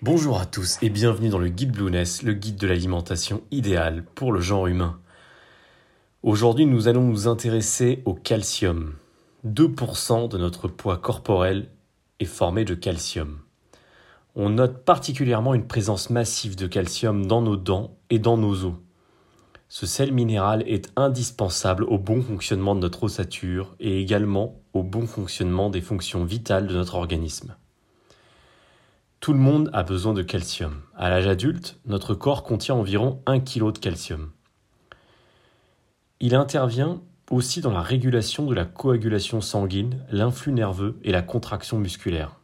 Bonjour à tous et bienvenue dans le guide Blueness, le guide de l'alimentation idéale pour le genre humain. Aujourd'hui, nous allons nous intéresser au calcium. 2% de notre poids corporel est formé de calcium. On note particulièrement une présence massive de calcium dans nos dents et dans nos os. Ce sel minéral est indispensable au bon fonctionnement de notre ossature et également au bon fonctionnement des fonctions vitales de notre organisme. Tout le monde a besoin de calcium. À l'âge adulte, notre corps contient environ 1 kg de calcium. Il intervient aussi dans la régulation de la coagulation sanguine, l'influx nerveux et la contraction musculaire.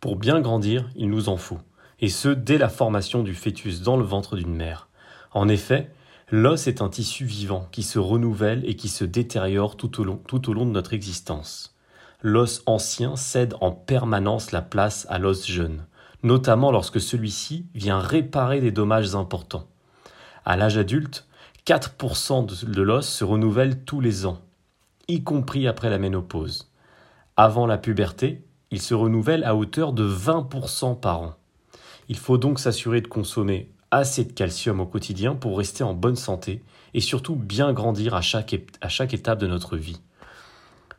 Pour bien grandir, il nous en faut, et ce dès la formation du fœtus dans le ventre d'une mère. En effet, l'os est un tissu vivant qui se renouvelle et qui se détériore tout au long, tout au long de notre existence. L'os ancien cède en permanence la place à l'os jeune, notamment lorsque celui-ci vient réparer des dommages importants. À l'âge adulte, 4% de l'os se renouvelle tous les ans, y compris après la ménopause. Avant la puberté, il se renouvelle à hauteur de 20% par an. Il faut donc s'assurer de consommer assez de calcium au quotidien pour rester en bonne santé et surtout bien grandir à chaque, à chaque étape de notre vie.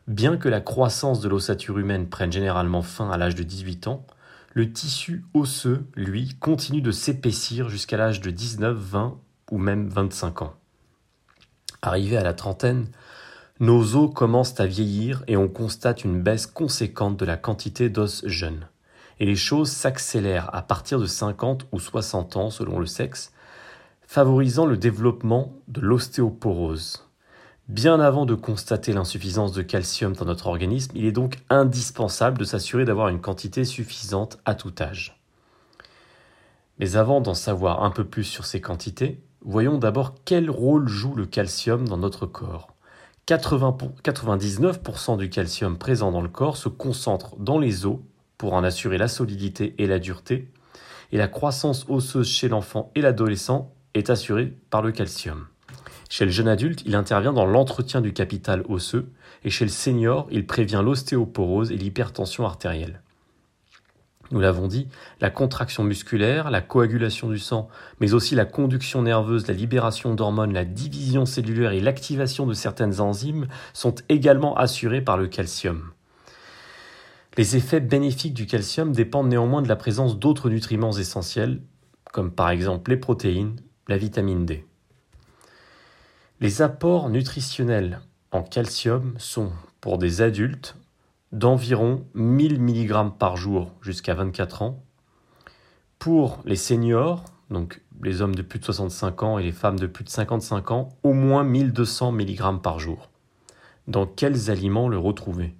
Bien que la croissance de l'ossature humaine prenne généralement fin à l'âge de 18 ans, le tissu osseux, lui, continue de s'épaissir jusqu'à l'âge de 19, 20 ou même 25 ans. Arrivé à la trentaine, nos os commencent à vieillir et on constate une baisse conséquente de la quantité d'os jeunes. Et les choses s'accélèrent à partir de 50 ou 60 ans selon le sexe, favorisant le développement de l'ostéoporose. Bien avant de constater l'insuffisance de calcium dans notre organisme, il est donc indispensable de s'assurer d'avoir une quantité suffisante à tout âge. Mais avant d'en savoir un peu plus sur ces quantités, Voyons d'abord quel rôle joue le calcium dans notre corps. 99% du calcium présent dans le corps se concentre dans les os pour en assurer la solidité et la dureté, et la croissance osseuse chez l'enfant et l'adolescent est assurée par le calcium. Chez le jeune adulte, il intervient dans l'entretien du capital osseux, et chez le senior, il prévient l'ostéoporose et l'hypertension artérielle. Nous l'avons dit, la contraction musculaire, la coagulation du sang, mais aussi la conduction nerveuse, la libération d'hormones, la division cellulaire et l'activation de certaines enzymes sont également assurés par le calcium. Les effets bénéfiques du calcium dépendent néanmoins de la présence d'autres nutriments essentiels, comme par exemple les protéines, la vitamine D. Les apports nutritionnels en calcium sont, pour des adultes, d'environ 1000 mg par jour jusqu'à 24 ans. Pour les seniors, donc les hommes de plus de 65 ans et les femmes de plus de 55 ans, au moins 1200 mg par jour. Dans quels aliments le retrouver?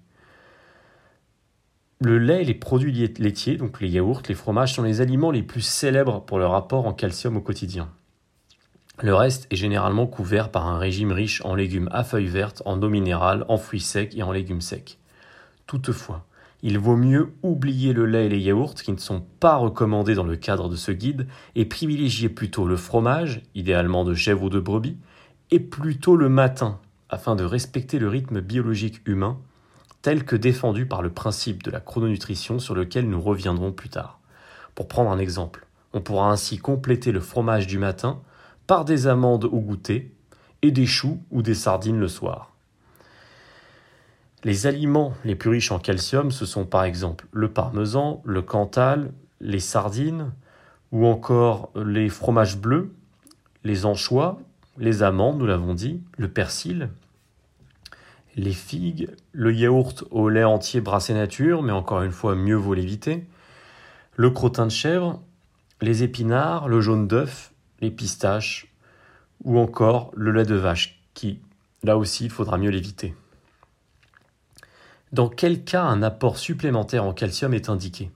Le lait et les produits laitiers, donc les yaourts, les fromages, sont les aliments les plus célèbres pour leur apport en calcium au quotidien. Le reste est généralement couvert par un régime riche en légumes à feuilles vertes, en eau minérale, en fruits secs et en légumes secs. Toutefois, il vaut mieux oublier le lait et les yaourts qui ne sont pas recommandés dans le cadre de ce guide et privilégier plutôt le fromage, idéalement de chèvre ou de brebis, et plutôt le matin afin de respecter le rythme biologique humain tel que défendu par le principe de la chrononutrition sur lequel nous reviendrons plus tard. Pour prendre un exemple, on pourra ainsi compléter le fromage du matin par des amandes au goûter et des choux ou des sardines le soir. Les aliments les plus riches en calcium, ce sont par exemple le parmesan, le cantal, les sardines, ou encore les fromages bleus, les anchois, les amandes, nous l'avons dit, le persil, les figues, le yaourt au lait entier brassé nature, mais encore une fois, mieux vaut l'éviter, le crottin de chèvre, les épinards, le jaune d'œuf, les pistaches, ou encore le lait de vache, qui, là aussi, il faudra mieux l'éviter. Dans quel cas un apport supplémentaire en calcium est indiqué?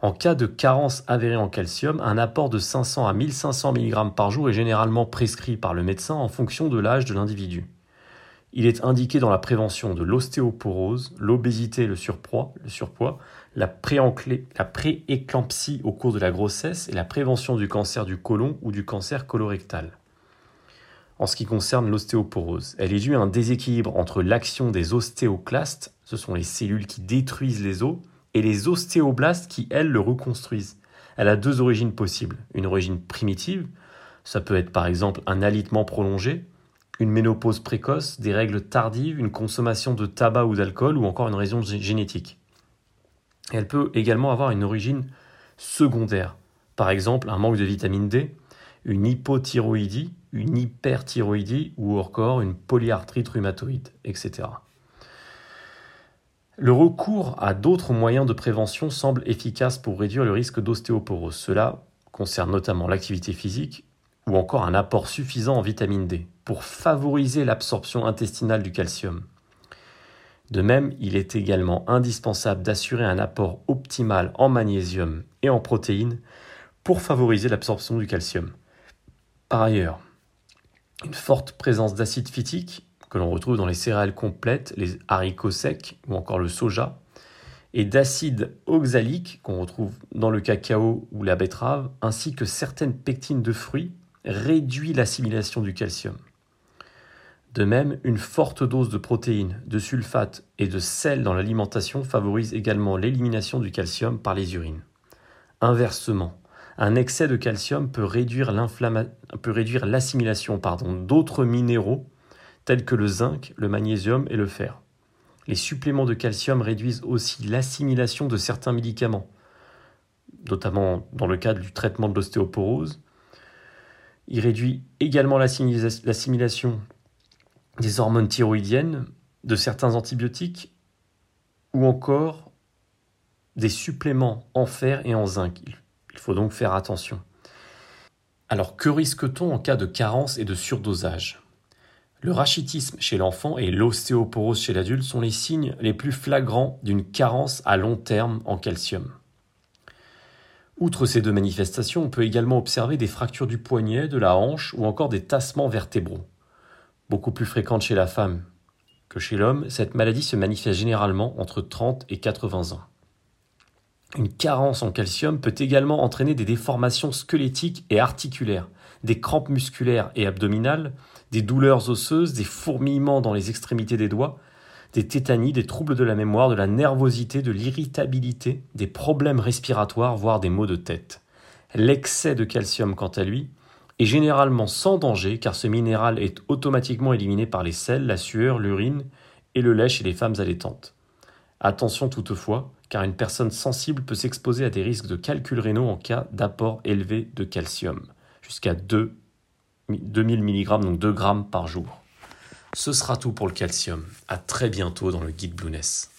En cas de carence avérée en calcium, un apport de 500 à 1500 mg par jour est généralement prescrit par le médecin en fonction de l'âge de l'individu. Il est indiqué dans la prévention de l'ostéoporose, l'obésité et le surpoids, le surpoids la, prééclampsie au cours de la grossesse et la prévention du cancer du côlon ou du cancer colorectal en ce qui concerne l'ostéoporose. Elle est due à un déséquilibre entre l'action des ostéoclastes, ce sont les cellules qui détruisent les os, et les ostéoblastes qui, elles, le reconstruisent. Elle a deux origines possibles. Une origine primitive, ça peut être par exemple un alitement prolongé, une ménopause précoce, des règles tardives, une consommation de tabac ou d'alcool ou encore une raison génétique. Elle peut également avoir une origine secondaire, par exemple un manque de vitamine D, une hypothyroïdie, une hyperthyroïdie ou encore une polyarthrite rhumatoïde, etc. Le recours à d'autres moyens de prévention semble efficace pour réduire le risque d'ostéoporose. Cela concerne notamment l'activité physique ou encore un apport suffisant en vitamine D pour favoriser l'absorption intestinale du calcium. De même, il est également indispensable d'assurer un apport optimal en magnésium et en protéines pour favoriser l'absorption du calcium. Par ailleurs, une forte présence d'acide phytique que l'on retrouve dans les céréales complètes, les haricots secs ou encore le soja, et d'acide oxalique qu'on retrouve dans le cacao ou la betterave, ainsi que certaines pectines de fruits, réduit l'assimilation du calcium. De même, une forte dose de protéines, de sulfate et de sel dans l'alimentation favorise également l'élimination du calcium par les urines. Inversement, un excès de calcium peut réduire l'assimilation d'autres minéraux tels que le zinc, le magnésium et le fer. Les suppléments de calcium réduisent aussi l'assimilation de certains médicaments, notamment dans le cadre du traitement de l'ostéoporose. Il réduit également l'assimilation des hormones thyroïdiennes, de certains antibiotiques ou encore des suppléments en fer et en zinc. Il faut donc faire attention. Alors que risque-t-on en cas de carence et de surdosage? Le rachitisme chez l'enfant et l'ostéoporose chez l'adulte sont les signes les plus flagrants d'une carence à long terme en calcium. Outre ces deux manifestations, on peut également observer des fractures du poignet, de la hanche ou encore des tassements vertébraux. Beaucoup plus fréquentes chez la femme que chez l'homme, cette maladie se manifeste généralement entre 30 et 80 ans. Une carence en calcium peut également entraîner des déformations squelettiques et articulaires, des crampes musculaires et abdominales, des douleurs osseuses, des fourmillements dans les extrémités des doigts, des tétanies, des troubles de la mémoire, de la nervosité, de l'irritabilité, des problèmes respiratoires, voire des maux de tête. L'excès de calcium, quant à lui, est généralement sans danger car ce minéral est automatiquement éliminé par les selles, la sueur, l'urine et le lait chez les femmes allaitantes. Attention toutefois, car une personne sensible peut s'exposer à des risques de calculs rénaux en cas d'apport élevé de calcium, jusqu'à 2 2000 mg, donc 2 grammes par jour. Ce sera tout pour le calcium. À très bientôt dans le guide Blueness.